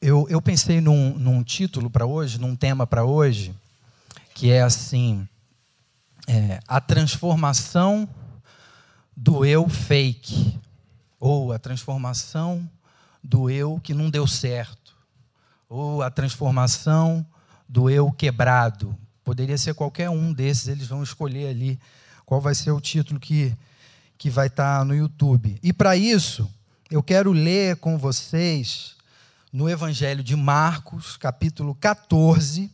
eu, eu pensei num, num título para hoje, num tema para hoje, que é assim: é, a transformação do eu fake, ou a transformação do eu que não deu certo, ou a transformação do eu quebrado. Poderia ser qualquer um desses, eles vão escolher ali qual vai ser o título que, que vai estar tá no YouTube. E para isso, eu quero ler com vocês no Evangelho de Marcos, capítulo 14.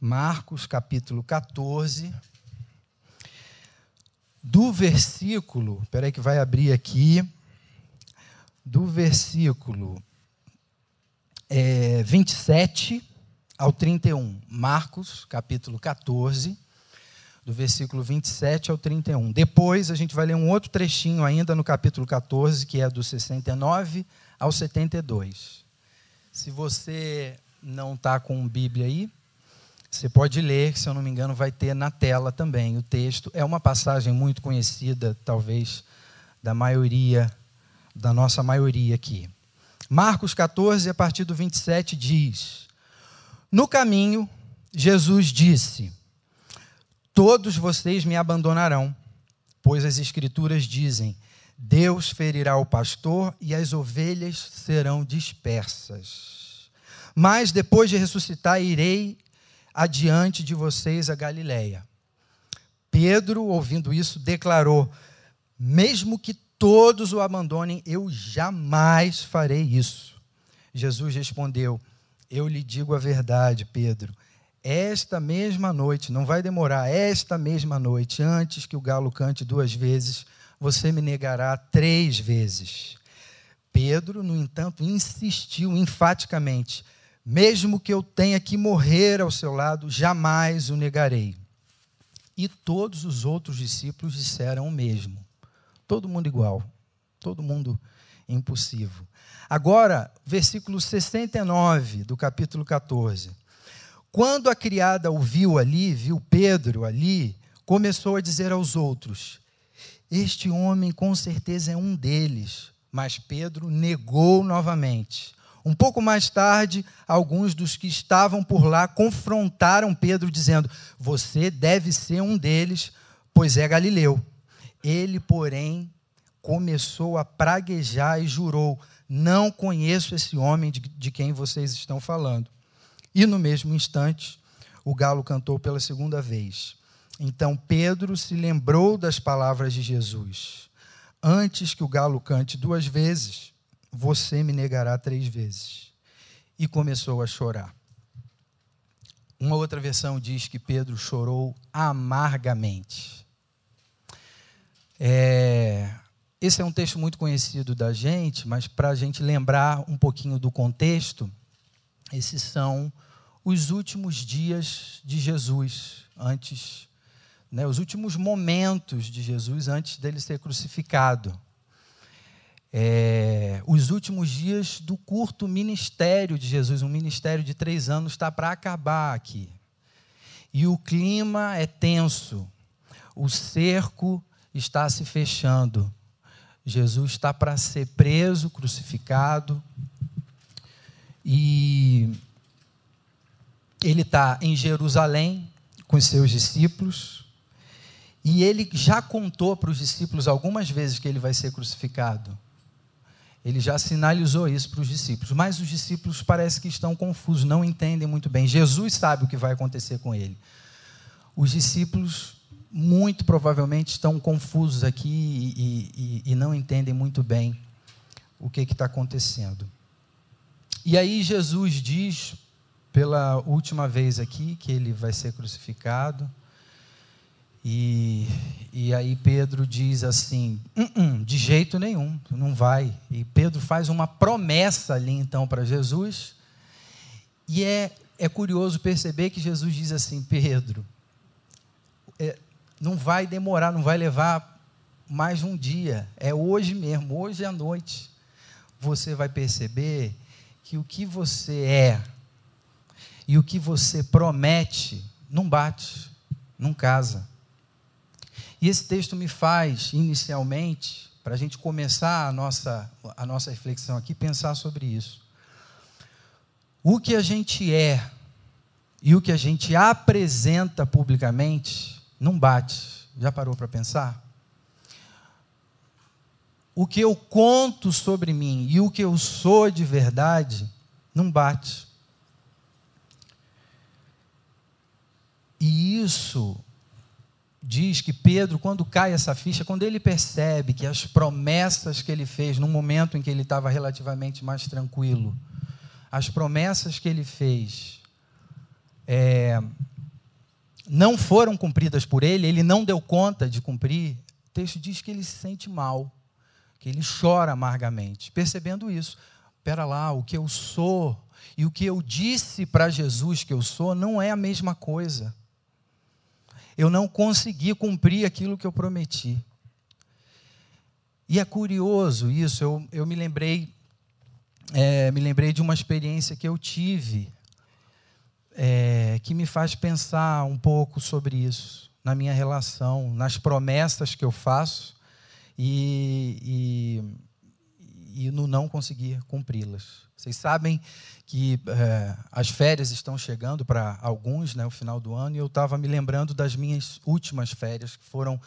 Marcos, capítulo 14. Do versículo, espera aí que vai abrir aqui, do versículo é, 27 ao 31. Marcos, capítulo 14, do versículo 27 ao 31. Depois a gente vai ler um outro trechinho ainda no capítulo 14, que é do 69 ao 72. Se você não está com Bíblia aí, você pode ler, se eu não me engano, vai ter na tela também o texto. É uma passagem muito conhecida, talvez, da maioria, da nossa maioria aqui. Marcos 14, a partir do 27, diz: No caminho, Jesus disse: Todos vocês me abandonarão, pois as Escrituras dizem: Deus ferirá o pastor e as ovelhas serão dispersas. Mas depois de ressuscitar, irei adiante de vocês a Galiléia. Pedro, ouvindo isso, declarou: Mesmo que todos o abandonem, eu jamais farei isso. Jesus respondeu: Eu lhe digo a verdade, Pedro. Esta mesma noite, não vai demorar, esta mesma noite, antes que o galo cante duas vezes, você me negará três vezes. Pedro, no entanto, insistiu enfaticamente: mesmo que eu tenha que morrer ao seu lado, jamais o negarei. E todos os outros discípulos disseram o mesmo. Todo mundo igual, todo mundo impossível. Agora, versículo 69 do capítulo 14. Quando a criada o viu ali, viu Pedro ali, começou a dizer aos outros: este homem com certeza é um deles. Mas Pedro negou novamente. Um pouco mais tarde, alguns dos que estavam por lá confrontaram Pedro, dizendo: Você deve ser um deles, pois é galileu. Ele, porém, começou a praguejar e jurou: Não conheço esse homem de, quem vocês estão falando. E no mesmo instante, o galo cantou pela segunda vez. Então Pedro se lembrou das palavras de Jesus: Antes que o galo cante duas vezes, você me negará três vezes. E começou a chorar. Uma outra versão diz que Pedro chorou amargamente. É, esse é um texto muito conhecido da gente, mas para a gente lembrar um pouquinho do contexto, esses são os últimos dias de Jesus antes né, os últimos momentos de Jesus antes dele ser crucificado. É, os últimos dias do curto ministério de Jesus, um ministério de três anos, está para acabar aqui. E o clima é tenso, o cerco está se fechando. Jesus está para ser preso, crucificado, e ele está em Jerusalém com os seus discípulos. E ele já contou para os discípulos algumas vezes que ele vai ser crucificado. Ele já sinalizou isso para os discípulos, mas os discípulos parece que estão confusos, não entendem muito bem. Jesus sabe o que vai acontecer com ele. Os discípulos, muito provavelmente, estão confusos aqui e, e, e não entendem muito bem o que está acontecendo. E aí Jesus diz, pela última vez aqui, que ele vai ser crucificado. E, e aí Pedro diz assim: hum, hum, de jeito nenhum, não vai. E Pedro faz uma promessa ali então para Jesus. E é, é curioso perceber que Jesus diz assim: Pedro, é, não vai demorar, não vai levar mais um dia, é hoje mesmo, hoje à noite. Você vai perceber que o que você é e o que você promete não bate, não casa. E esse texto me faz, inicialmente, para a gente começar a nossa, a nossa reflexão aqui, pensar sobre isso. o que a gente é e o que a gente apresenta publicamente não bate. Já parou para pensar? O que eu conto sobre mim e o que eu sou de verdade não bate. E isso diz que Pedro, quando cai essa ficha, quando ele percebe que as promessas que ele fez no momento em que ele estava relativamente mais tranquilo, as promessas que ele fez é, não foram cumpridas por ele, ele não deu conta de cumprir, o texto diz que ele se sente mal, que ele chora amargamente, percebendo isso. Espera lá, o que eu sou e o que eu disse para Jesus que eu sou não é a mesma coisa eu não consegui cumprir aquilo que eu prometi. E é curioso isso, eu, eu me lembrei, é, me lembrei de uma experiência que eu tive, é, que me faz pensar um pouco sobre isso, na minha relação, nas promessas que eu faço e, e, e no não conseguir cumpri-las. Vocês sabem que é, as férias estão chegando para alguns, né, o final do ano, e eu estava me lembrando das minhas últimas férias, que foram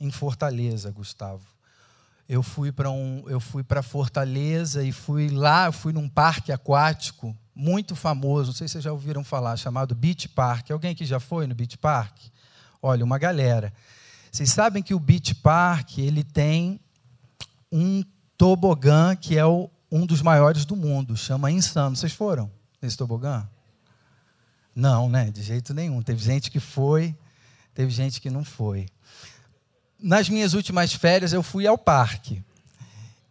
em Fortaleza, Gustavo. Eu fui para um, eu fui para Fortaleza e fui lá, fui num parque aquático muito famoso, não sei se vocês já ouviram falar, chamado Beach Park. Alguém que já foi no Beach Park? Olha, uma galera. Vocês sabem que o Beach Park ele tem um tobogã que é o um dos maiores do mundo, chama Insano. Vocês foram nesse tobogã? Não, né? De jeito nenhum. Teve gente que foi, teve gente que não foi. Nas minhas últimas férias, eu fui ao parque.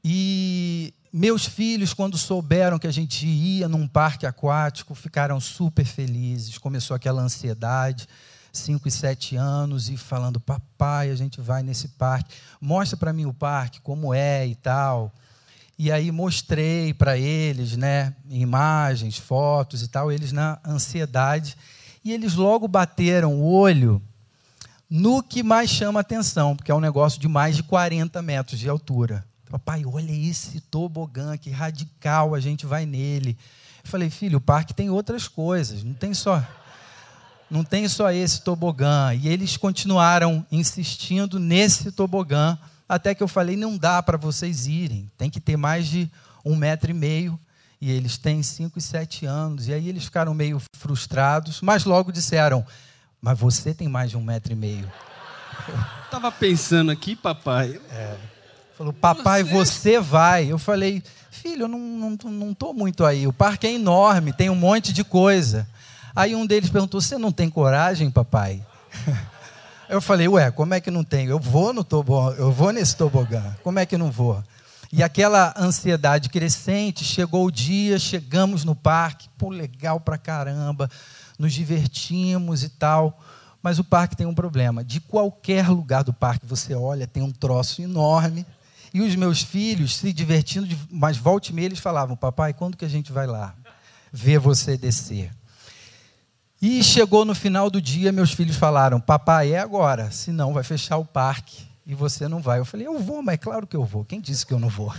E meus filhos, quando souberam que a gente ia num parque aquático, ficaram super felizes. Começou aquela ansiedade, cinco e sete anos, e falando: Papai, a gente vai nesse parque. Mostra para mim o parque, como é e tal. E aí mostrei para eles, né, imagens, fotos e tal, eles na ansiedade, e eles logo bateram o olho no que mais chama atenção, porque é um negócio de mais de 40 metros de altura. Papai, olha esse tobogã, que radical, a gente vai nele. Eu falei, filho, o parque tem outras coisas, não tem só não tem só esse tobogã. E eles continuaram insistindo nesse tobogã até que eu falei: não dá para vocês irem, tem que ter mais de um metro e meio. E eles têm cinco e sete anos. E aí eles ficaram meio frustrados, mas logo disseram: Mas você tem mais de um metro e meio. Estava pensando aqui, papai. É. Falou, papai, você... você vai. Eu falei, filho, eu não estou não, não muito aí. O parque é enorme, tem um monte de coisa. Aí um deles perguntou: Você não tem coragem, papai? Eu falei, ué, como é que não tem? Eu vou no tobogã, eu vou nesse tobogã. Como é que não vou? E aquela ansiedade crescente, chegou o dia, chegamos no parque, pô, legal pra caramba, nos divertimos e tal. Mas o parque tem um problema. De qualquer lugar do parque você olha, tem um troço enorme. E os meus filhos se divertindo, mas volte e meia eles falavam: Papai, quando que a gente vai lá ver você descer? E chegou no final do dia, meus filhos falaram: Papai, é agora, senão vai fechar o parque e você não vai. Eu falei: Eu vou, mas é claro que eu vou. Quem disse que eu não vou?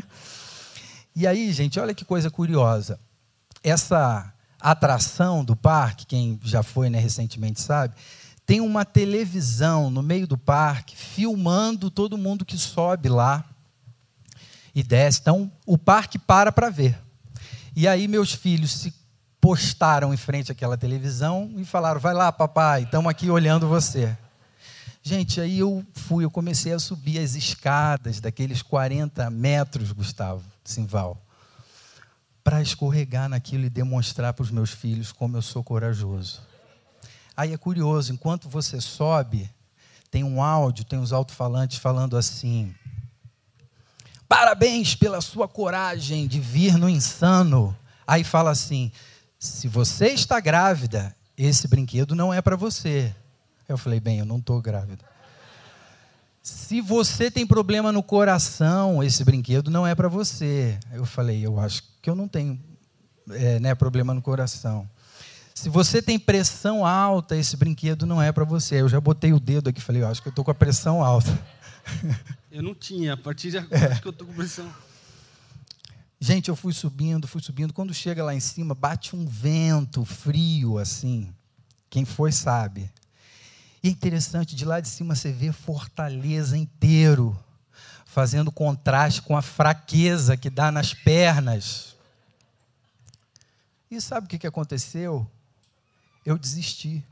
e aí, gente, olha que coisa curiosa. Essa atração do parque, quem já foi né, recentemente sabe, tem uma televisão no meio do parque filmando todo mundo que sobe lá e desce. Então, o parque para para ver. E aí, meus filhos se postaram em frente àquela televisão e falaram: Vai lá, papai, estamos aqui olhando você. Gente, aí eu fui, eu comecei a subir as escadas daqueles 40 metros, Gustavo Simval, para escorregar naquilo e demonstrar para os meus filhos como eu sou corajoso. Aí é curioso, enquanto você sobe, tem um áudio, tem os alto-falantes falando assim: Parabéns pela sua coragem de vir no insano. Aí fala assim: se você está grávida, esse brinquedo não é para você. Eu falei, bem, eu não estou grávida. Se você tem problema no coração, esse brinquedo não é para você. Eu falei, eu acho que eu não tenho é, né, problema no coração. Se você tem pressão alta, esse brinquedo não é para você. Eu já botei o dedo aqui e falei, eu acho que eu estou com a pressão alta. Eu não tinha, a partir de agora é. acho que eu estou com pressão. Gente, eu fui subindo, fui subindo. Quando chega lá em cima, bate um vento frio assim. Quem foi sabe. E é interessante, de lá de cima você vê Fortaleza inteiro, fazendo contraste com a fraqueza que dá nas pernas. E sabe o que aconteceu? Eu desisti.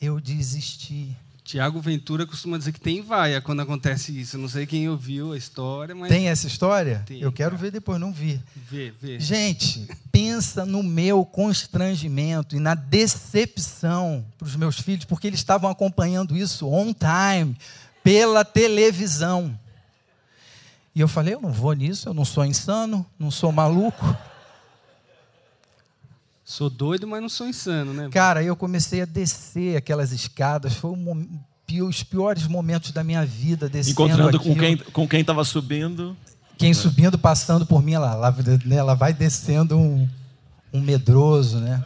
Eu desisti. Tiago Ventura costuma dizer que tem vaia quando acontece isso. Não sei quem ouviu a história, mas. Tem essa história? Tem, eu quero cara. ver depois, não vi. Vê, vê. Gente, pensa no meu constrangimento e na decepção para os meus filhos, porque eles estavam acompanhando isso on time, pela televisão. E eu falei: eu não vou nisso, eu não sou insano, não sou maluco. Sou doido, mas não sou insano, né? Cara, eu comecei a descer aquelas escadas, foi um os piores momentos da minha vida descendo Encontrando com aquilo. quem com quem estava subindo. Quem subindo, passando por mim, ela, lá, né, ela vai descendo um, um medroso, né?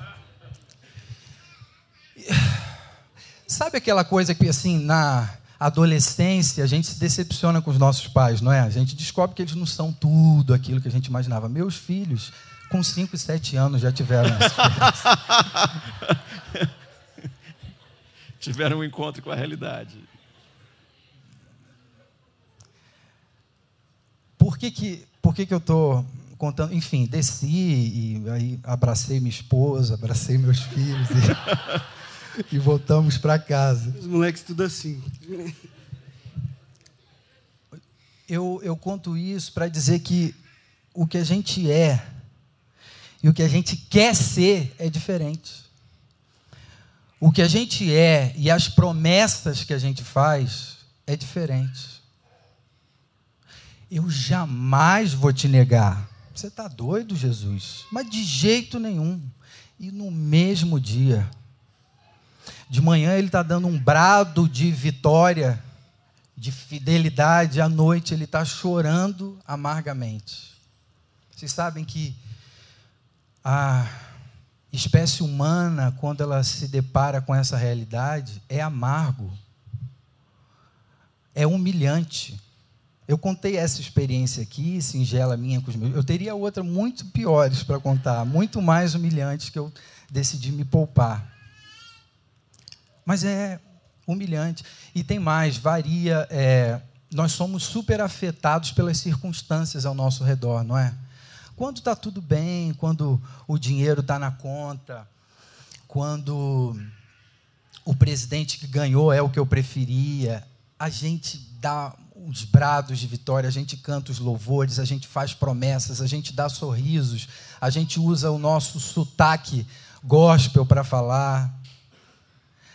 Sabe aquela coisa que, assim, na adolescência, a gente se decepciona com os nossos pais, não é? A gente descobre que eles não são tudo aquilo que a gente imaginava. Meus filhos, com 5 e 7 anos, já tiveram. Tiveram um encontro com a realidade. Por que que, por que, que eu estou contando? Enfim, desci e aí abracei minha esposa, abracei meus filhos e, e voltamos para casa. Os moleques tudo assim. Eu, eu conto isso para dizer que o que a gente é e o que a gente quer ser é diferente. O que a gente é e as promessas que a gente faz é diferente. Eu jamais vou te negar. Você está doido, Jesus? Mas de jeito nenhum. E no mesmo dia, de manhã ele está dando um brado de vitória, de fidelidade, à noite ele está chorando amargamente. Vocês sabem que a espécie humana, quando ela se depara com essa realidade, é amargo, é humilhante. Eu contei essa experiência aqui, singela minha com os meus. Eu teria outra muito piores para contar, muito mais humilhantes que eu decidi me poupar. Mas é humilhante. E tem mais, varia. é, nós somos super afetados pelas circunstâncias ao nosso redor, não é? Quando está tudo bem, quando o dinheiro está na conta, quando o presidente que ganhou é o que eu preferia, a gente dá os brados de vitória, a gente canta os louvores, a gente faz promessas, a gente dá sorrisos, a gente usa o nosso sotaque gospel para falar.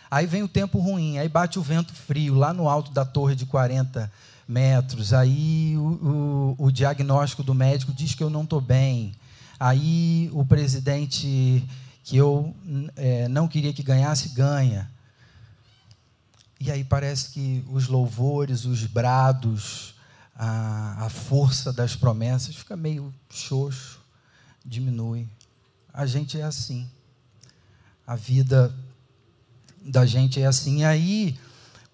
Aí vem o tempo ruim, aí bate o vento frio lá no alto da torre de 40 metros. Aí o, o, o diagnóstico do médico diz que eu não estou bem. Aí o presidente que eu é, não queria que ganhasse, ganha. E aí parece que os louvores, os brados, a, a força das promessas fica meio xoxo, diminui. A gente é assim. A vida da gente é assim. E aí,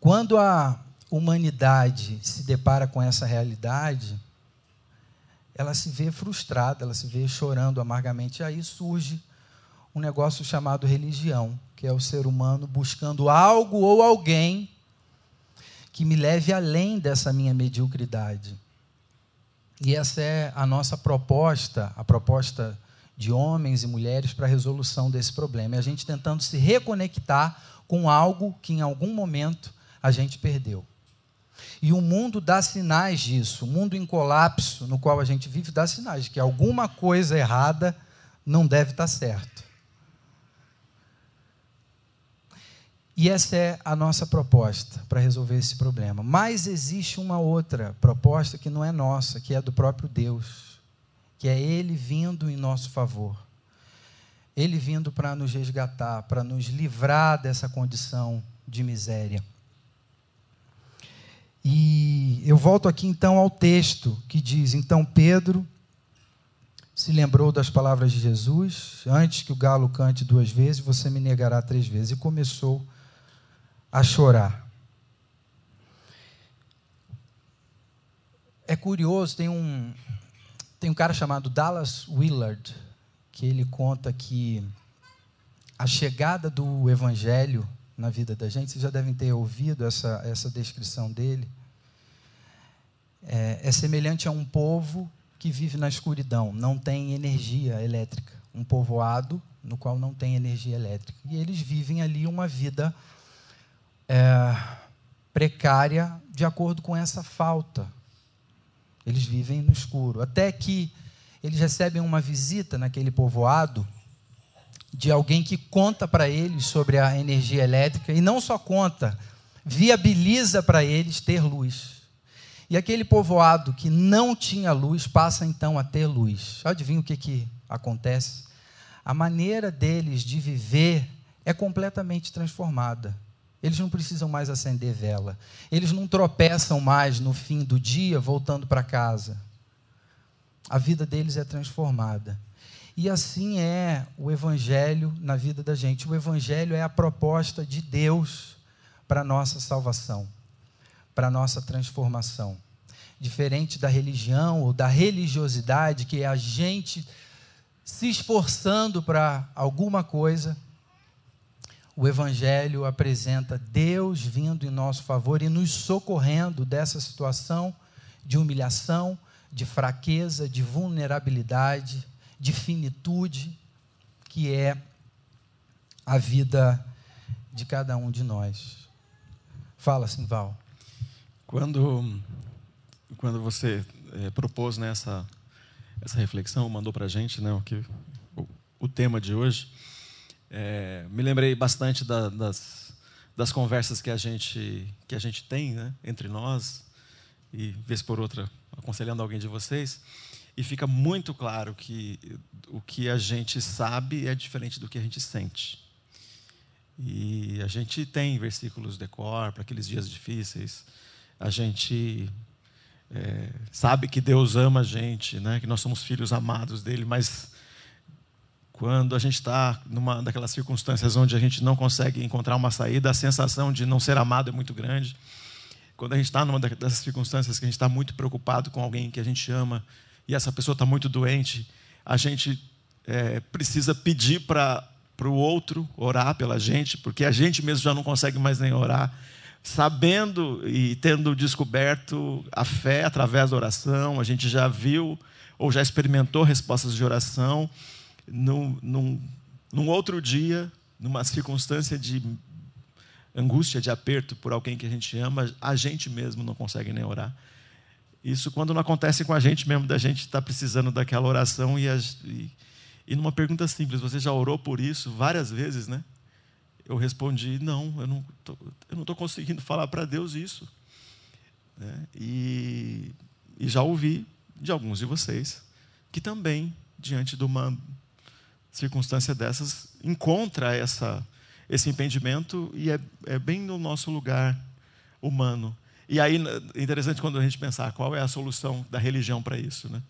quando a humanidade se depara com essa realidade, ela se vê frustrada, ela se vê chorando amargamente. E aí surge um negócio chamado religião, que é o ser humano buscando algo ou alguém que me leve além dessa minha mediocridade. E essa é a nossa proposta, a proposta de homens e mulheres para a resolução desse problema. É a gente tentando se reconectar com algo que em algum momento a gente perdeu. E o mundo dá sinais disso. O mundo em colapso no qual a gente vive dá sinais de que alguma coisa errada não deve estar certo. E essa é a nossa proposta para resolver esse problema. Mas existe uma outra proposta que não é nossa, que é do próprio Deus, que é Ele vindo em nosso favor. Ele vindo para nos resgatar, para nos livrar dessa condição de miséria. E eu volto aqui então ao texto que diz: Então Pedro se lembrou das palavras de Jesus, antes que o galo cante duas vezes, você me negará três vezes, e começou a chorar. é curioso, tem um, tem um cara chamado Dallas Willard, que ele conta que a chegada do evangelho na vida da gente, vocês já devem ter ouvido essa, essa descrição dele, é, é semelhante a um povo que vive na escuridão, não tem energia elétrica. Um povoado no qual não tem energia elétrica. E eles vivem ali uma vida é, precária de acordo com essa falta. Eles vivem no escuro. Até que eles recebem uma visita naquele povoado de alguém que conta para eles sobre a energia elétrica e não só conta, viabiliza para eles ter luz. E aquele povoado que não tinha luz passa então a ter luz. Adivinha o que, que acontece? A maneira deles de viver é completamente transformada. Eles não precisam mais acender vela. Eles não tropeçam mais no fim do dia voltando para casa. A vida deles é transformada. E assim é o Evangelho na vida da gente. O Evangelho é a proposta de Deus para a nossa salvação, para a nossa transformação. Diferente da religião ou da religiosidade, que é a gente se esforçando para alguma coisa, o Evangelho apresenta Deus vindo em nosso favor e nos socorrendo dessa situação de humilhação, de fraqueza, de vulnerabilidade, de finitude, que é a vida de cada um de nós. Fala, Simval. Quando, quando você é, propôs nessa né, essa reflexão, mandou para a gente né, o, que, o, o tema de hoje, é, me lembrei bastante da, das, das conversas que a gente, que a gente tem né, entre nós, e vez por outra aconselhando alguém de vocês, e fica muito claro que o que a gente sabe é diferente do que a gente sente. E a gente tem versículos de cor para aqueles dias difíceis, a gente é, sabe que Deus ama a gente, né? que nós somos filhos amados dele, mas quando a gente está numa daquelas circunstâncias onde a gente não consegue encontrar uma saída, a sensação de não ser amado é muito grande. Quando a gente está numa dessas circunstâncias que a gente está muito preocupado com alguém que a gente ama e essa pessoa está muito doente, a gente é, precisa pedir para o outro orar pela gente, porque a gente mesmo já não consegue mais nem orar sabendo e tendo descoberto a fé através da oração, a gente já viu ou já experimentou respostas de oração, num, num, num outro dia, numa circunstância de angústia, de aperto por alguém que a gente ama, a gente mesmo não consegue nem orar. Isso quando não acontece com a gente mesmo, da gente estar tá precisando daquela oração e, e, e numa pergunta simples, você já orou por isso várias vezes, né? eu respondi: não, eu não tô, eu não estou conseguindo falar para Deus isso. Né? E, e já ouvi de alguns de vocês que também, diante de uma circunstância dessas, encontra essa, esse impedimento e é, é bem no nosso lugar humano. E aí é interessante quando a gente pensar qual é a solução da religião para isso. Né?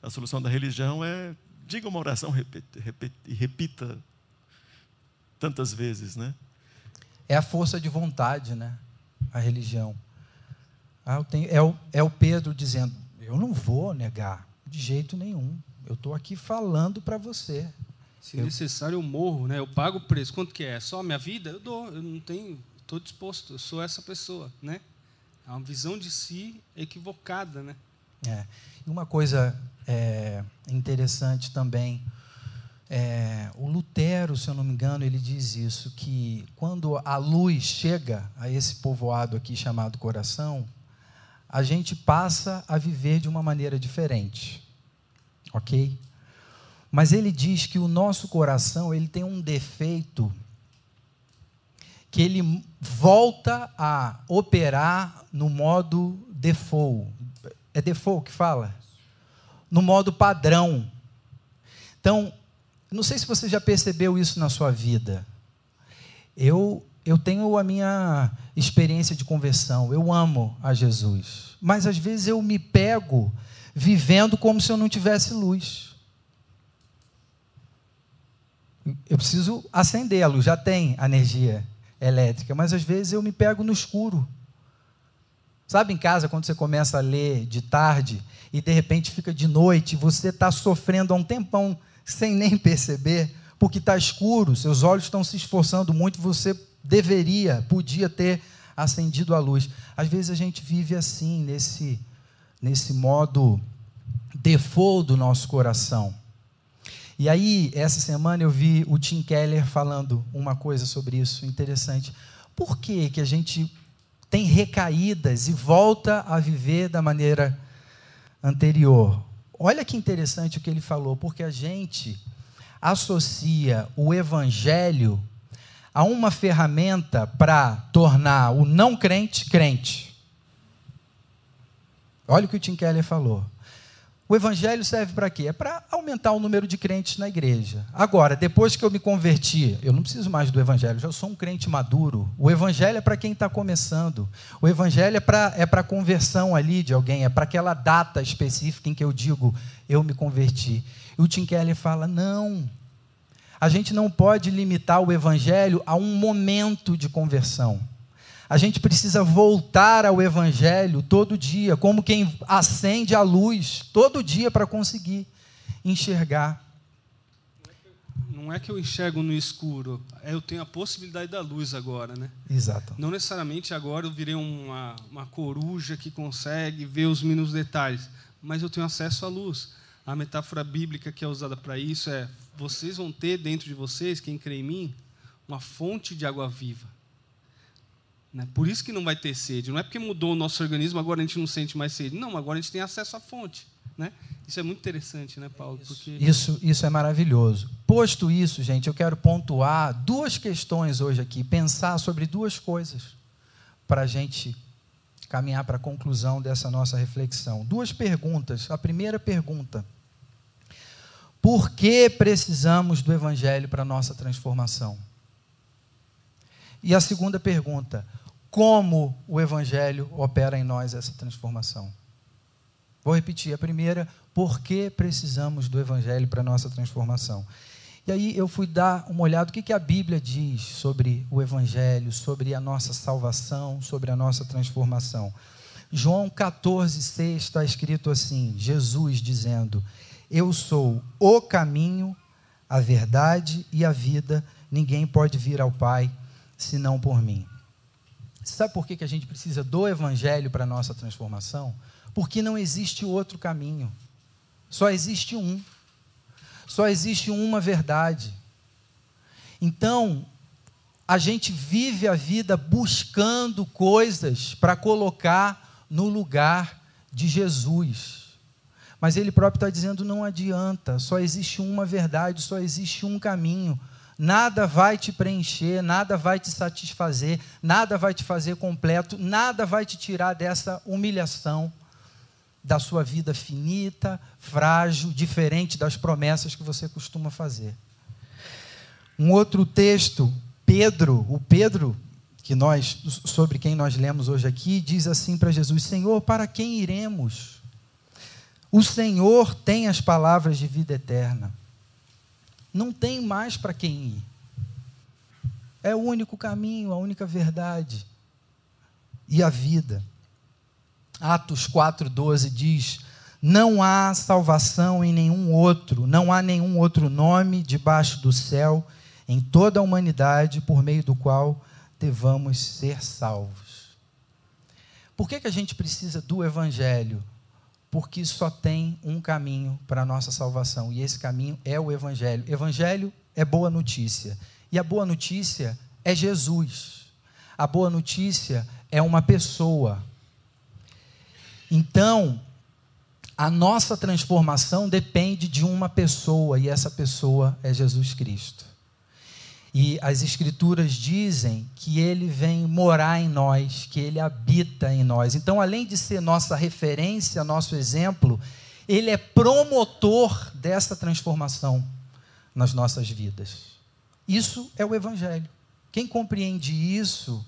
A solução da religião é diga uma oração repita, repita, e repita tantas vezes, né? É a força de vontade, né? A religião. Ah, tenho, é, o, é o Pedro dizendo: Eu não vou negar, de jeito nenhum. Eu estou aqui falando para você. Se eu... necessário, eu morro, né? Eu pago o preço. Quanto que é? Só a minha vida? Eu dou. Eu não tenho. Estou disposto. Eu sou essa pessoa, né? É uma visão de si equivocada, né? É. Uma coisa é, interessante também é, o Lutero, se eu não me engano, ele diz isso, que quando a luz chega a esse povoado aqui chamado coração, a gente passa a viver de uma maneira diferente. Ok? Mas ele diz que o nosso coração ele tem um defeito que ele volta a operar no modo default. É default que fala? No modo padrão. Então, não sei se você já percebeu isso na sua vida. Eu, eu tenho a minha experiência de conversão, eu amo a Jesus. Mas às vezes eu me pego vivendo como se eu não tivesse luz. Eu preciso acender a luz, já tem energia elétrica, mas às vezes eu me pego no escuro. Sabe em casa, quando você começa a ler de tarde e de repente fica de noite, você está sofrendo há um tempão sem nem perceber, porque está escuro, seus olhos estão se esforçando muito, você deveria, podia ter acendido a luz. Às vezes a gente vive assim, nesse, nesse modo default do nosso coração. E aí, essa semana eu vi o Tim Keller falando uma coisa sobre isso interessante. Por que, que a gente tem recaídas e volta a viver da maneira anterior? Olha que interessante o que ele falou, porque a gente associa o evangelho a uma ferramenta para tornar o não crente crente. Olha o que o Tim Keller falou. O evangelho serve para quê? É para aumentar o número de crentes na igreja. Agora, depois que eu me converti, eu não preciso mais do evangelho, já sou um crente maduro. O evangelho é para quem está começando. O evangelho é para é a conversão ali de alguém, é para aquela data específica em que eu digo, eu me converti. E o Tim Keller fala: não, a gente não pode limitar o evangelho a um momento de conversão. A gente precisa voltar ao Evangelho todo dia, como quem acende a luz todo dia para conseguir enxergar. Não é que eu enxergo no escuro, é eu tenho a possibilidade da luz agora, né? Exato. Não necessariamente agora eu virei uma, uma coruja que consegue ver os mínimos detalhes, mas eu tenho acesso à luz. A metáfora bíblica que é usada para isso é: vocês vão ter dentro de vocês, quem crê em mim, uma fonte de água viva. Né? Por isso que não vai ter sede. Não é porque mudou o nosso organismo, agora a gente não sente mais sede. Não, agora a gente tem acesso à fonte. Né? Isso é muito interessante, né, Paulo? Porque... Isso, isso é maravilhoso. Posto isso, gente, eu quero pontuar duas questões hoje aqui, pensar sobre duas coisas para a gente caminhar para a conclusão dessa nossa reflexão. Duas perguntas. A primeira pergunta: por que precisamos do Evangelho para a nossa transformação? E a segunda pergunta: como o Evangelho opera em nós essa transformação. Vou repetir. A primeira, por que precisamos do Evangelho para a nossa transformação? E aí eu fui dar uma olhada o que, que a Bíblia diz sobre o Evangelho, sobre a nossa salvação, sobre a nossa transformação. João 14, 6 está escrito assim: Jesus dizendo: Eu sou o caminho, a verdade e a vida, ninguém pode vir ao Pai senão por mim. Sabe por que, que a gente precisa do Evangelho para a nossa transformação? Porque não existe outro caminho. Só existe um. Só existe uma verdade. Então, a gente vive a vida buscando coisas para colocar no lugar de Jesus. Mas ele próprio está dizendo: não adianta, só existe uma verdade, só existe um caminho. Nada vai te preencher, nada vai te satisfazer, nada vai te fazer completo, nada vai te tirar dessa humilhação da sua vida finita, frágil, diferente das promessas que você costuma fazer. Um outro texto, Pedro, o Pedro que nós sobre quem nós lemos hoje aqui, diz assim para Jesus: Senhor, para quem iremos? O Senhor tem as palavras de vida eterna não tem mais para quem ir. É o único caminho, a única verdade e a vida. Atos 4:12 diz: Não há salvação em nenhum outro, não há nenhum outro nome debaixo do céu em toda a humanidade por meio do qual devamos ser salvos. Por que, que a gente precisa do evangelho? Porque só tem um caminho para a nossa salvação, e esse caminho é o Evangelho. Evangelho é boa notícia, e a boa notícia é Jesus. A boa notícia é uma pessoa. Então, a nossa transformação depende de uma pessoa, e essa pessoa é Jesus Cristo. E as Escrituras dizem que ele vem morar em nós, que ele habita em nós. Então, além de ser nossa referência, nosso exemplo, ele é promotor dessa transformação nas nossas vidas. Isso é o Evangelho. Quem compreende isso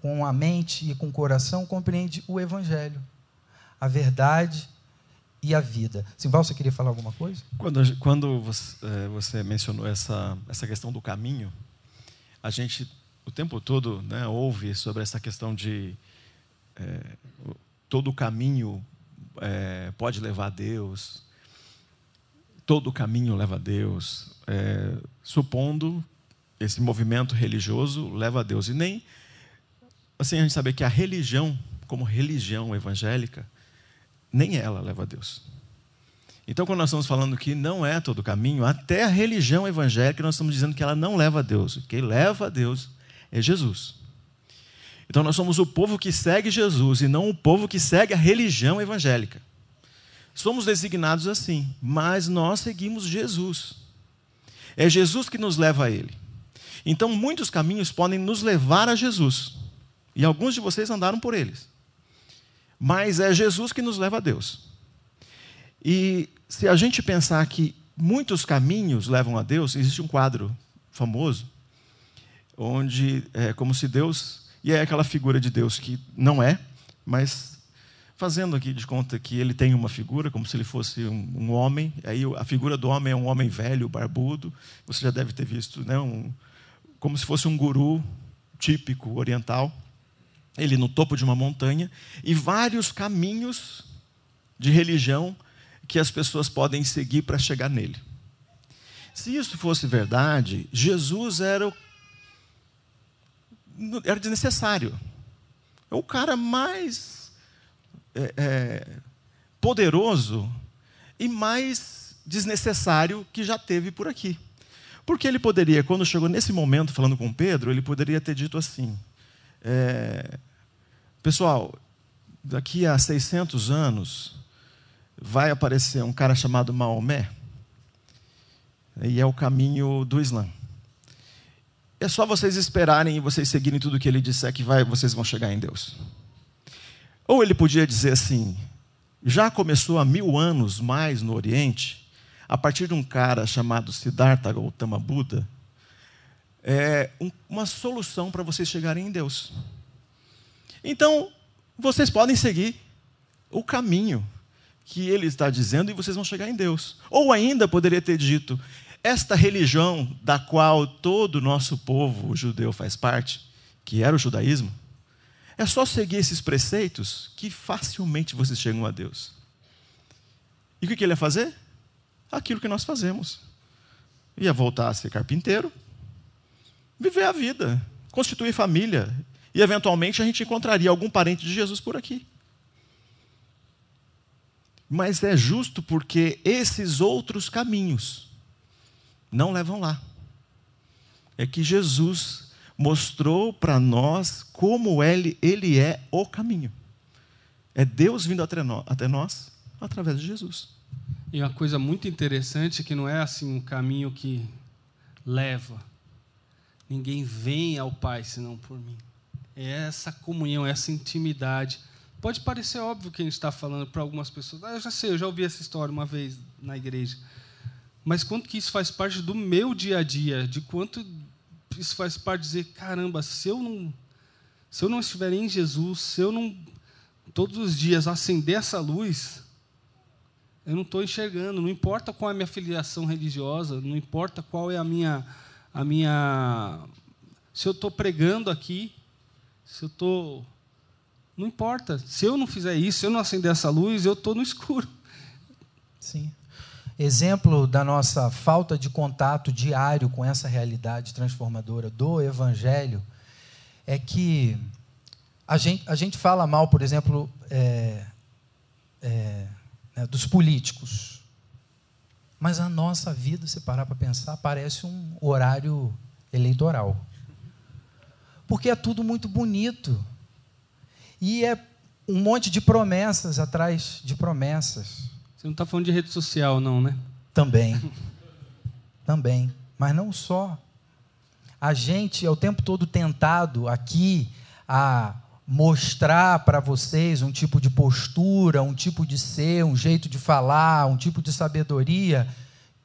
com a mente e com o coração, compreende o Evangelho. A verdade e a vida. Simval, você queria falar alguma coisa? Quando, quando você, é, você, mencionou essa, essa questão do caminho, a gente o tempo todo né, ouve sobre essa questão de é, todo caminho é, pode levar a Deus, todo caminho leva a Deus, supondo esse movimento religioso leva a Deus. E nem assim a gente saber que a religião, como religião evangélica, nem ela leva a Deus. Então, quando nós estamos falando que não é todo o caminho, até a religião evangélica nós estamos dizendo que ela não leva a Deus. O que leva a Deus é Jesus. Então, nós somos o povo que segue Jesus e não o povo que segue a religião evangélica. Somos designados assim, mas nós seguimos Jesus. É Jesus que nos leva a Ele. Então, muitos caminhos podem nos levar a Jesus. E alguns de vocês andaram por eles. Mas é Jesus que nos leva a Deus. E se a gente pensar que muitos caminhos levam a Deus, existe um quadro famoso, onde é como se Deus, e é aquela figura de Deus que não é, mas fazendo aqui de conta que ele tem uma figura, como se ele fosse um, um homem, aí a figura do homem é um homem velho, barbudo, você já deve ter visto, né? Um, como se fosse um guru típico oriental, ele no topo de uma montanha, e vários caminhos de religião que as pessoas podem seguir para chegar nele. Se isso fosse verdade, Jesus era, o, era desnecessário. É o cara mais é, é, poderoso e mais desnecessário que já teve por aqui. Porque ele poderia, quando chegou nesse momento falando com Pedro, ele poderia ter dito assim: é, Pessoal, daqui a 600 anos, vai aparecer um cara chamado Maomé, e é o caminho do Islã. É só vocês esperarem e vocês seguirem tudo que ele disser que vai, vocês vão chegar em Deus. Ou ele podia dizer assim: já começou há mil anos mais no Oriente, a partir de um cara chamado Siddhartha Gautama Buda, é uma solução para vocês chegarem em Deus. Então, vocês podem seguir o caminho que ele está dizendo e vocês vão chegar em Deus. Ou ainda poderia ter dito: esta religião da qual todo o nosso povo judeu faz parte, que era o judaísmo, é só seguir esses preceitos que facilmente vocês chegam a Deus. E o que ele ia fazer? Aquilo que nós fazemos. Ia voltar a ser carpinteiro, viver a vida, constituir família, e eventualmente a gente encontraria algum parente de Jesus por aqui. Mas é justo porque esses outros caminhos não levam lá. É que Jesus mostrou para nós como ele, ele é o caminho. É Deus vindo até nós, através de Jesus. E uma coisa muito interessante é que não é assim um caminho que leva. Ninguém vem ao Pai senão por mim. É essa comunhão, essa intimidade Pode parecer óbvio que a gente está falando para algumas pessoas. Ah, eu já sei, eu já ouvi essa história uma vez na igreja. Mas quanto que isso faz parte do meu dia a dia, de quanto isso faz parte de dizer, caramba, se eu não, se eu não estiver em Jesus, se eu não todos os dias acender essa luz, eu não estou enxergando. Não importa qual é a minha filiação religiosa, não importa qual é a minha, a minha, se eu estou pregando aqui, se eu estou não importa. Se eu não fizer isso, se eu não acender essa luz, eu estou no escuro. Sim. Exemplo da nossa falta de contato diário com essa realidade transformadora do Evangelho é que a gente, a gente fala mal, por exemplo, é, é, né, dos políticos. Mas a nossa vida, se parar para pensar, parece um horário eleitoral. Porque é tudo muito bonito. E é um monte de promessas atrás de promessas. Você não está falando de rede social, não, né? Também. Também. Mas não só. A gente é o tempo todo tentado aqui a mostrar para vocês um tipo de postura, um tipo de ser, um jeito de falar, um tipo de sabedoria,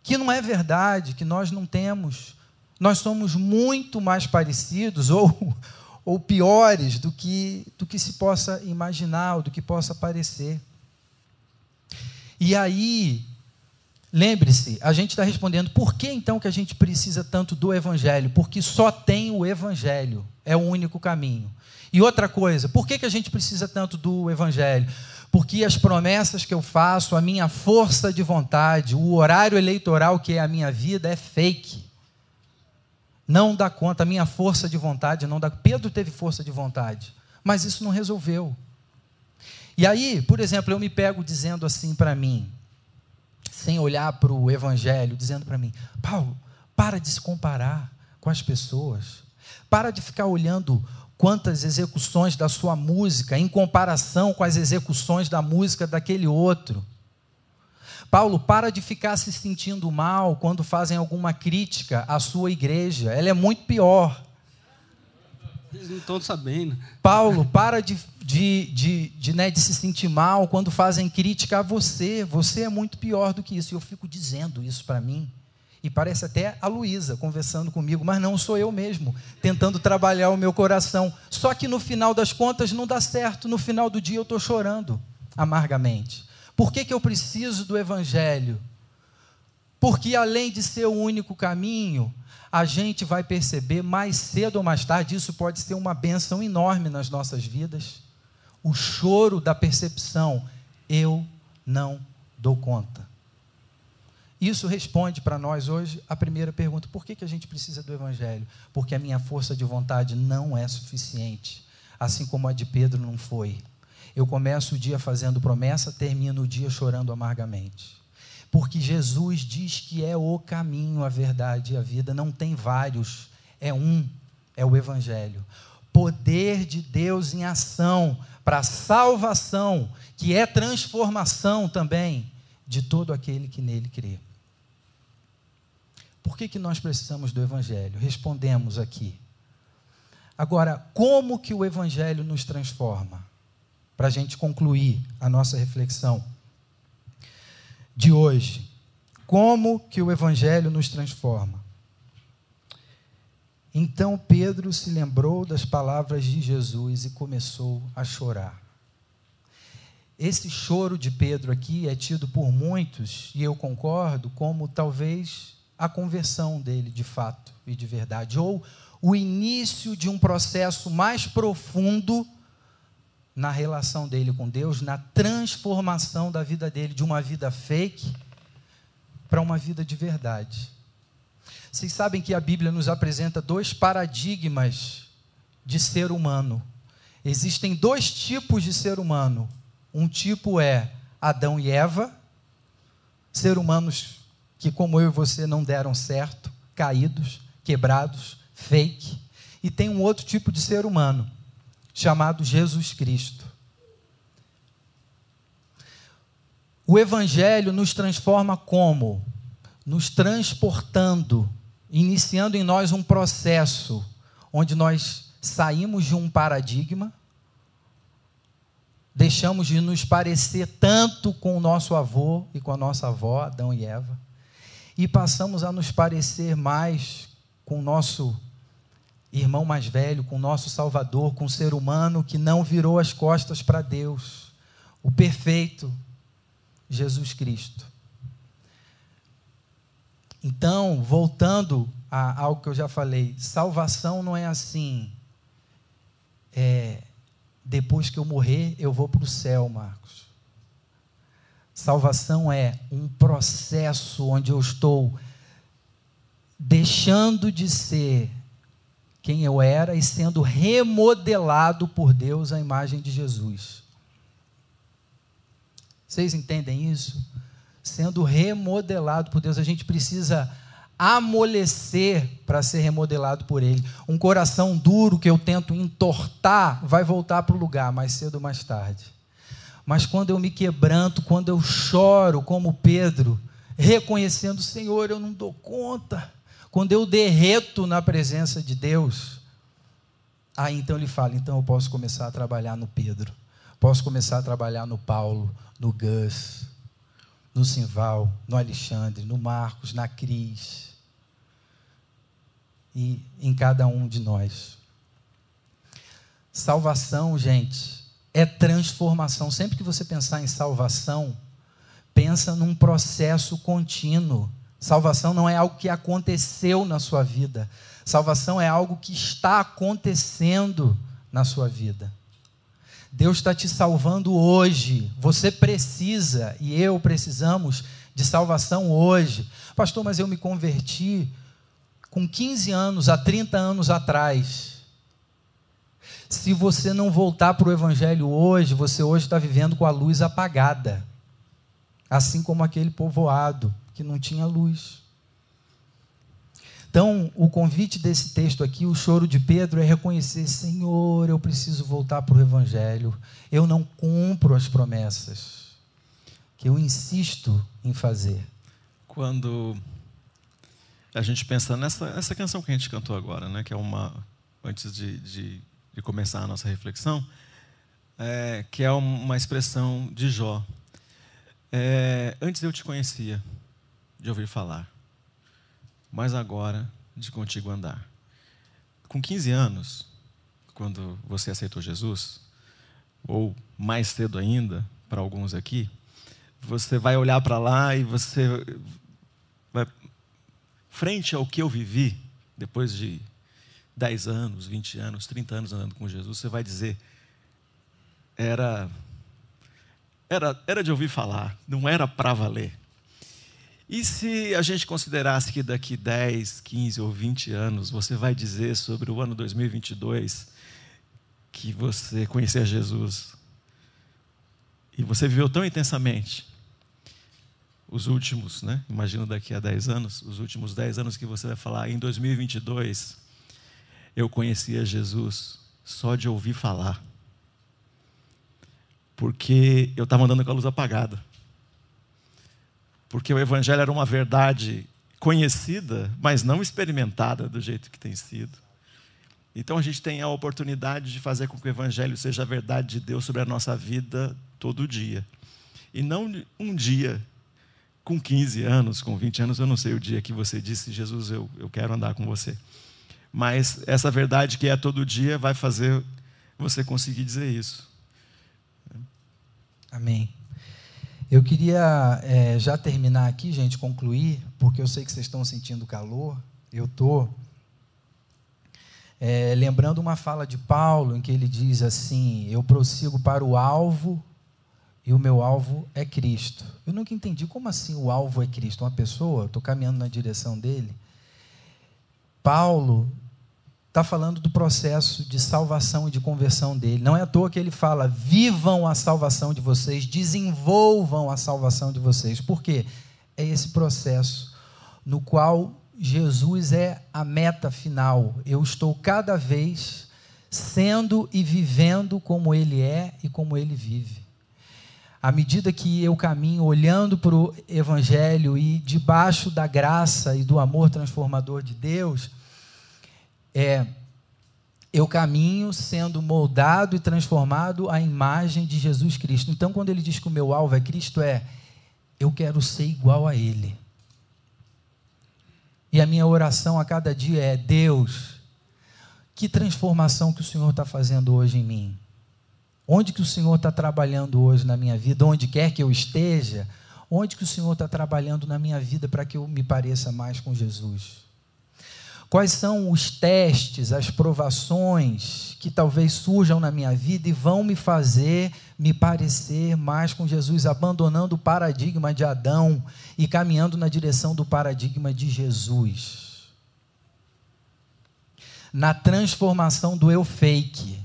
que não é verdade, que nós não temos. Nós somos muito mais parecidos, ou, ou piores do que, do que se possa imaginar, ou do que possa parecer. E aí, lembre-se, a gente está respondendo, por que então que a gente precisa tanto do Evangelho? Porque só tem o Evangelho. é o único caminho. E outra coisa, por que, que a gente precisa tanto do Evangelho? Porque as promessas que eu faço, a minha força de vontade, o horário eleitoral que é a minha vida é fake. Não dá conta, a minha força de vontade não dá. Pedro teve força de vontade, mas isso não resolveu. E aí, por exemplo, eu me pego dizendo assim para mim, sem olhar para o Evangelho, dizendo para mim: Paulo, para de se comparar com as pessoas, para de ficar olhando quantas execuções da sua música em comparação com as execuções da música daquele outro. Paulo, para de ficar se sentindo mal quando fazem alguma crítica à sua igreja, ela é muito pior. Eles não estão sabendo. Paulo, para de, de, de, de, né, de se sentir mal quando fazem crítica a você. Você é muito pior do que isso. E eu fico dizendo isso para mim. E parece até a Luísa conversando comigo, mas não sou eu mesmo, tentando trabalhar o meu coração. Só que no final das contas não dá certo. No final do dia eu estou chorando amargamente. Por que, que eu preciso do Evangelho? Porque além de ser o único caminho, a gente vai perceber mais cedo ou mais tarde, isso pode ser uma benção enorme nas nossas vidas. O choro da percepção, eu não dou conta. Isso responde para nós hoje a primeira pergunta: por que, que a gente precisa do Evangelho? Porque a minha força de vontade não é suficiente, assim como a de Pedro não foi. Eu começo o dia fazendo promessa, termino o dia chorando amargamente. Porque Jesus diz que é o caminho, a verdade e a vida, não tem vários, é um, é o Evangelho. Poder de Deus em ação para salvação, que é transformação também de todo aquele que nele crê. Por que, que nós precisamos do Evangelho? Respondemos aqui. Agora, como que o Evangelho nos transforma? Para a gente concluir a nossa reflexão de hoje. Como que o Evangelho nos transforma? Então Pedro se lembrou das palavras de Jesus e começou a chorar. Esse choro de Pedro aqui é tido por muitos, e eu concordo, como talvez a conversão dele de fato e de verdade, ou o início de um processo mais profundo na relação dele com Deus, na transformação da vida dele de uma vida fake para uma vida de verdade. Vocês sabem que a Bíblia nos apresenta dois paradigmas de ser humano. Existem dois tipos de ser humano. Um tipo é Adão e Eva, ser humanos que, como eu e você, não deram certo, caídos, quebrados, fake. E tem um outro tipo de ser humano, chamado Jesus Cristo. O Evangelho nos transforma como? Nos transportando, iniciando em nós um processo onde nós saímos de um paradigma, deixamos de nos parecer tanto com o nosso avô e com a nossa avó, Adão e Eva, e passamos a nos parecer mais com o nosso irmão mais velho, com o nosso Salvador, com o ser humano que não virou as costas para Deus, o perfeito Jesus Cristo. Então, voltando a algo que eu já falei, salvação não é assim. É, depois que eu morrer, eu vou para o céu, Marcos. Salvação é um processo onde eu estou deixando de ser quem eu era e sendo remodelado por Deus à imagem de Jesus. Vocês entendem isso? Sendo remodelado por Deus, a gente precisa amolecer para ser remodelado por Ele. Um coração duro que eu tento entortar vai voltar para o lugar mais cedo ou mais tarde. Mas quando eu me quebranto, quando eu choro, como Pedro, reconhecendo, Senhor, eu não dou conta quando eu derreto na presença de Deus, aí então ele fala: então eu posso começar a trabalhar no Pedro, posso começar a trabalhar no Paulo, no Gus, no Simval, no Alexandre, no Marcos, na Cris e em cada um de nós. Salvação, gente, é transformação. Sempre que você pensar em salvação, pensa num processo contínuo Salvação não é algo que aconteceu na sua vida. Salvação é algo que está acontecendo na sua vida. Deus está te salvando hoje. Você precisa e eu precisamos de salvação hoje. Pastor, mas eu me converti com 15 anos, há 30 anos atrás. Se você não voltar para o Evangelho hoje, você hoje está vivendo com a luz apagada. Assim como aquele povoado que não tinha luz. Então, o convite desse texto aqui, o choro de Pedro, é reconhecer: Senhor, eu preciso voltar para o Evangelho. Eu não cumpro as promessas que eu insisto em fazer. Quando a gente pensa nessa essa canção que a gente cantou agora, né, que é uma antes de, de, de começar a nossa reflexão, é, que é uma expressão de Jó. É, antes eu te conhecia, de ouvir falar, mas agora de contigo andar. Com 15 anos, quando você aceitou Jesus, ou mais cedo ainda, para alguns aqui, você vai olhar para lá e você vai, frente ao que eu vivi, depois de 10 anos, 20 anos, 30 anos andando com Jesus, você vai dizer: era, era, era de ouvir falar, não era para valer. E se a gente considerasse que daqui 10, 15 ou 20 anos você vai dizer sobre o ano 2022 que você conhecia Jesus e você viveu tão intensamente os últimos, né? Imagino daqui a 10 anos, os últimos 10 anos que você vai falar, em 2022 eu conhecia Jesus só de ouvir falar. Porque eu estava andando com a luz apagada porque o Evangelho era uma verdade conhecida, mas não experimentada do jeito que tem sido. Então a gente tem a oportunidade de fazer com que o Evangelho seja a verdade de Deus sobre a nossa vida todo dia. E não um dia, com 15 anos, com 20 anos, eu não sei o dia que você disse, Jesus, eu, eu quero andar com você. Mas essa verdade que é todo dia vai fazer você conseguir dizer isso. Amém. Eu queria é, já terminar aqui, gente, concluir, porque eu sei que vocês estão sentindo calor. Eu estou. É, lembrando uma fala de Paulo, em que ele diz assim: Eu prossigo para o alvo e o meu alvo é Cristo. Eu nunca entendi como assim o alvo é Cristo. Uma pessoa, estou caminhando na direção dele. Paulo está falando do processo de salvação e de conversão dele. Não é à toa que ele fala: vivam a salvação de vocês, desenvolvam a salvação de vocês. Por quê? É esse processo no qual Jesus é a meta final. Eu estou cada vez sendo e vivendo como ele é e como ele vive. À medida que eu caminho olhando para o Evangelho e debaixo da graça e do amor transformador de Deus, é eu caminho sendo moldado e transformado à imagem de Jesus Cristo. Então, quando ele diz que o meu alvo é Cristo, é eu quero ser igual a Ele. E a minha oração a cada dia é: Deus, que transformação que o Senhor está fazendo hoje em mim? Onde que o Senhor está trabalhando hoje na minha vida? Onde quer que eu esteja? Onde que o Senhor está trabalhando na minha vida para que eu me pareça mais com Jesus? Quais são os testes, as provações que talvez surjam na minha vida e vão me fazer me parecer mais com Jesus, abandonando o paradigma de Adão e caminhando na direção do paradigma de Jesus? Na transformação do eu fake.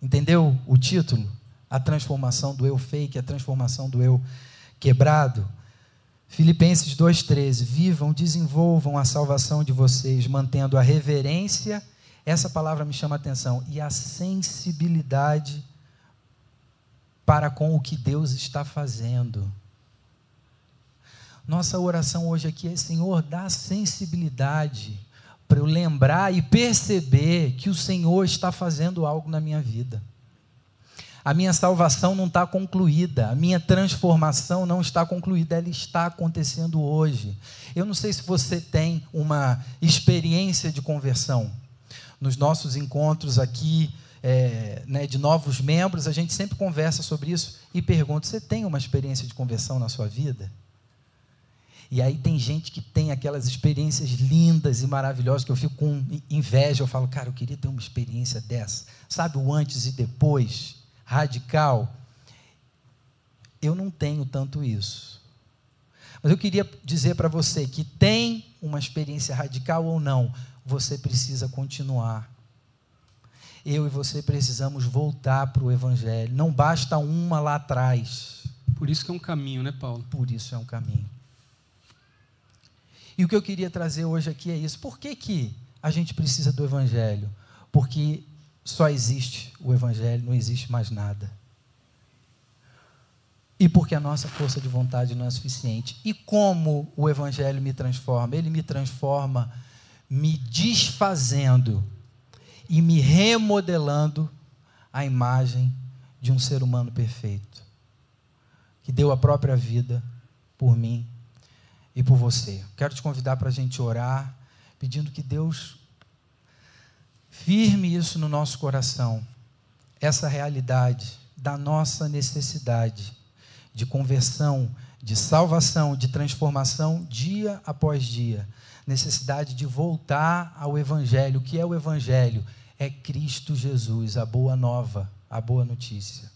Entendeu o título? A transformação do eu fake, a transformação do eu quebrado. Filipenses 2,13: Vivam, desenvolvam a salvação de vocês, mantendo a reverência, essa palavra me chama a atenção, e a sensibilidade para com o que Deus está fazendo. Nossa oração hoje aqui é: Senhor, dá sensibilidade para eu lembrar e perceber que o Senhor está fazendo algo na minha vida a minha salvação não está concluída, a minha transformação não está concluída, ela está acontecendo hoje. Eu não sei se você tem uma experiência de conversão. Nos nossos encontros aqui, é, né, de novos membros, a gente sempre conversa sobre isso e pergunta: você tem uma experiência de conversão na sua vida? E aí tem gente que tem aquelas experiências lindas e maravilhosas que eu fico com inveja. Eu falo, cara, eu queria ter uma experiência dessa. Sabe o antes e depois, radical? Eu não tenho tanto isso. Mas eu queria dizer para você que tem uma experiência radical ou não, você precisa continuar. Eu e você precisamos voltar para o Evangelho. Não basta uma lá atrás. Por isso que é um caminho, né, Paulo? Por isso é um caminho. E o que eu queria trazer hoje aqui é isso. Por que, que a gente precisa do Evangelho? Porque só existe o Evangelho, não existe mais nada. E porque a nossa força de vontade não é suficiente. E como o Evangelho me transforma? Ele me transforma me desfazendo e me remodelando a imagem de um ser humano perfeito, que deu a própria vida por mim e por você. Quero te convidar para a gente orar, pedindo que Deus firme isso no nosso coração, essa realidade da nossa necessidade de conversão, de salvação, de transformação dia após dia. Necessidade de voltar ao Evangelho. O que é o Evangelho? É Cristo Jesus, a boa nova, a boa notícia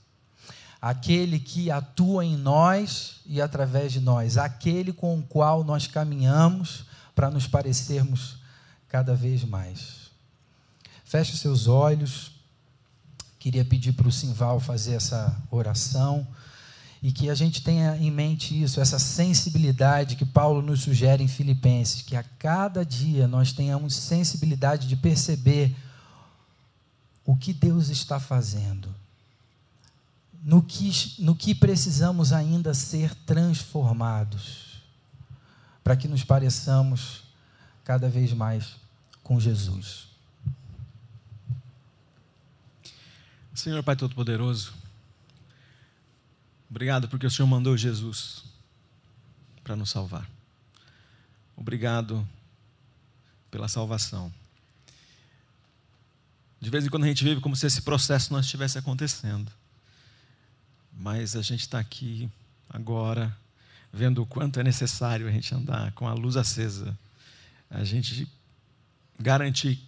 aquele que atua em nós e através de nós, aquele com o qual nós caminhamos para nos parecermos cada vez mais. Feche seus olhos. Queria pedir para o Simval fazer essa oração e que a gente tenha em mente isso, essa sensibilidade que Paulo nos sugere em Filipenses, que a cada dia nós tenhamos sensibilidade de perceber o que Deus está fazendo no que, no que precisamos ainda ser transformados, para que nos pareçamos cada vez mais com Jesus. Senhor Pai Todo-Poderoso, obrigado porque o Senhor mandou Jesus para nos salvar. Obrigado pela salvação. De vez em quando a gente vive como se esse processo não estivesse acontecendo. Mas a gente está aqui agora, vendo o quanto é necessário a gente andar com a luz acesa, a gente garantir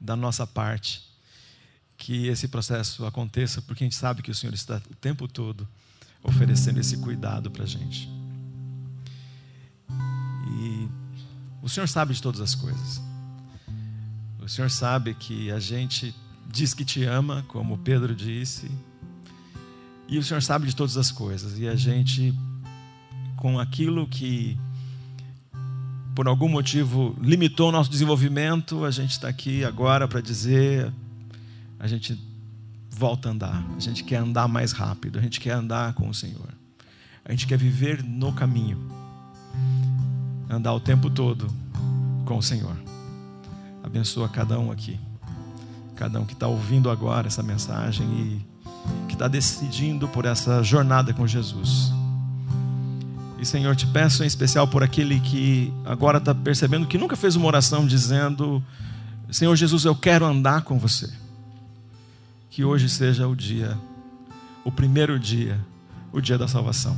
da nossa parte que esse processo aconteça, porque a gente sabe que o Senhor está o tempo todo oferecendo esse cuidado para a gente. E o Senhor sabe de todas as coisas. O Senhor sabe que a gente diz que te ama, como Pedro disse, e o Senhor sabe de todas as coisas. E a gente, com aquilo que por algum motivo limitou o nosso desenvolvimento, a gente está aqui agora para dizer: a gente volta a andar, a gente quer andar mais rápido, a gente quer andar com o Senhor, a gente quer viver no caminho, andar o tempo todo com o Senhor. Abençoa cada um aqui, cada um que está ouvindo agora essa mensagem e que está decidindo por essa jornada com Jesus. E Senhor, te peço em especial por aquele que agora está percebendo que nunca fez uma oração dizendo: Senhor Jesus, eu quero andar com você. Que hoje seja o dia, o primeiro dia, o dia da salvação.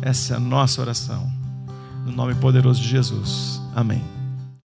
Essa é a nossa oração. No nome poderoso de Jesus. Amém.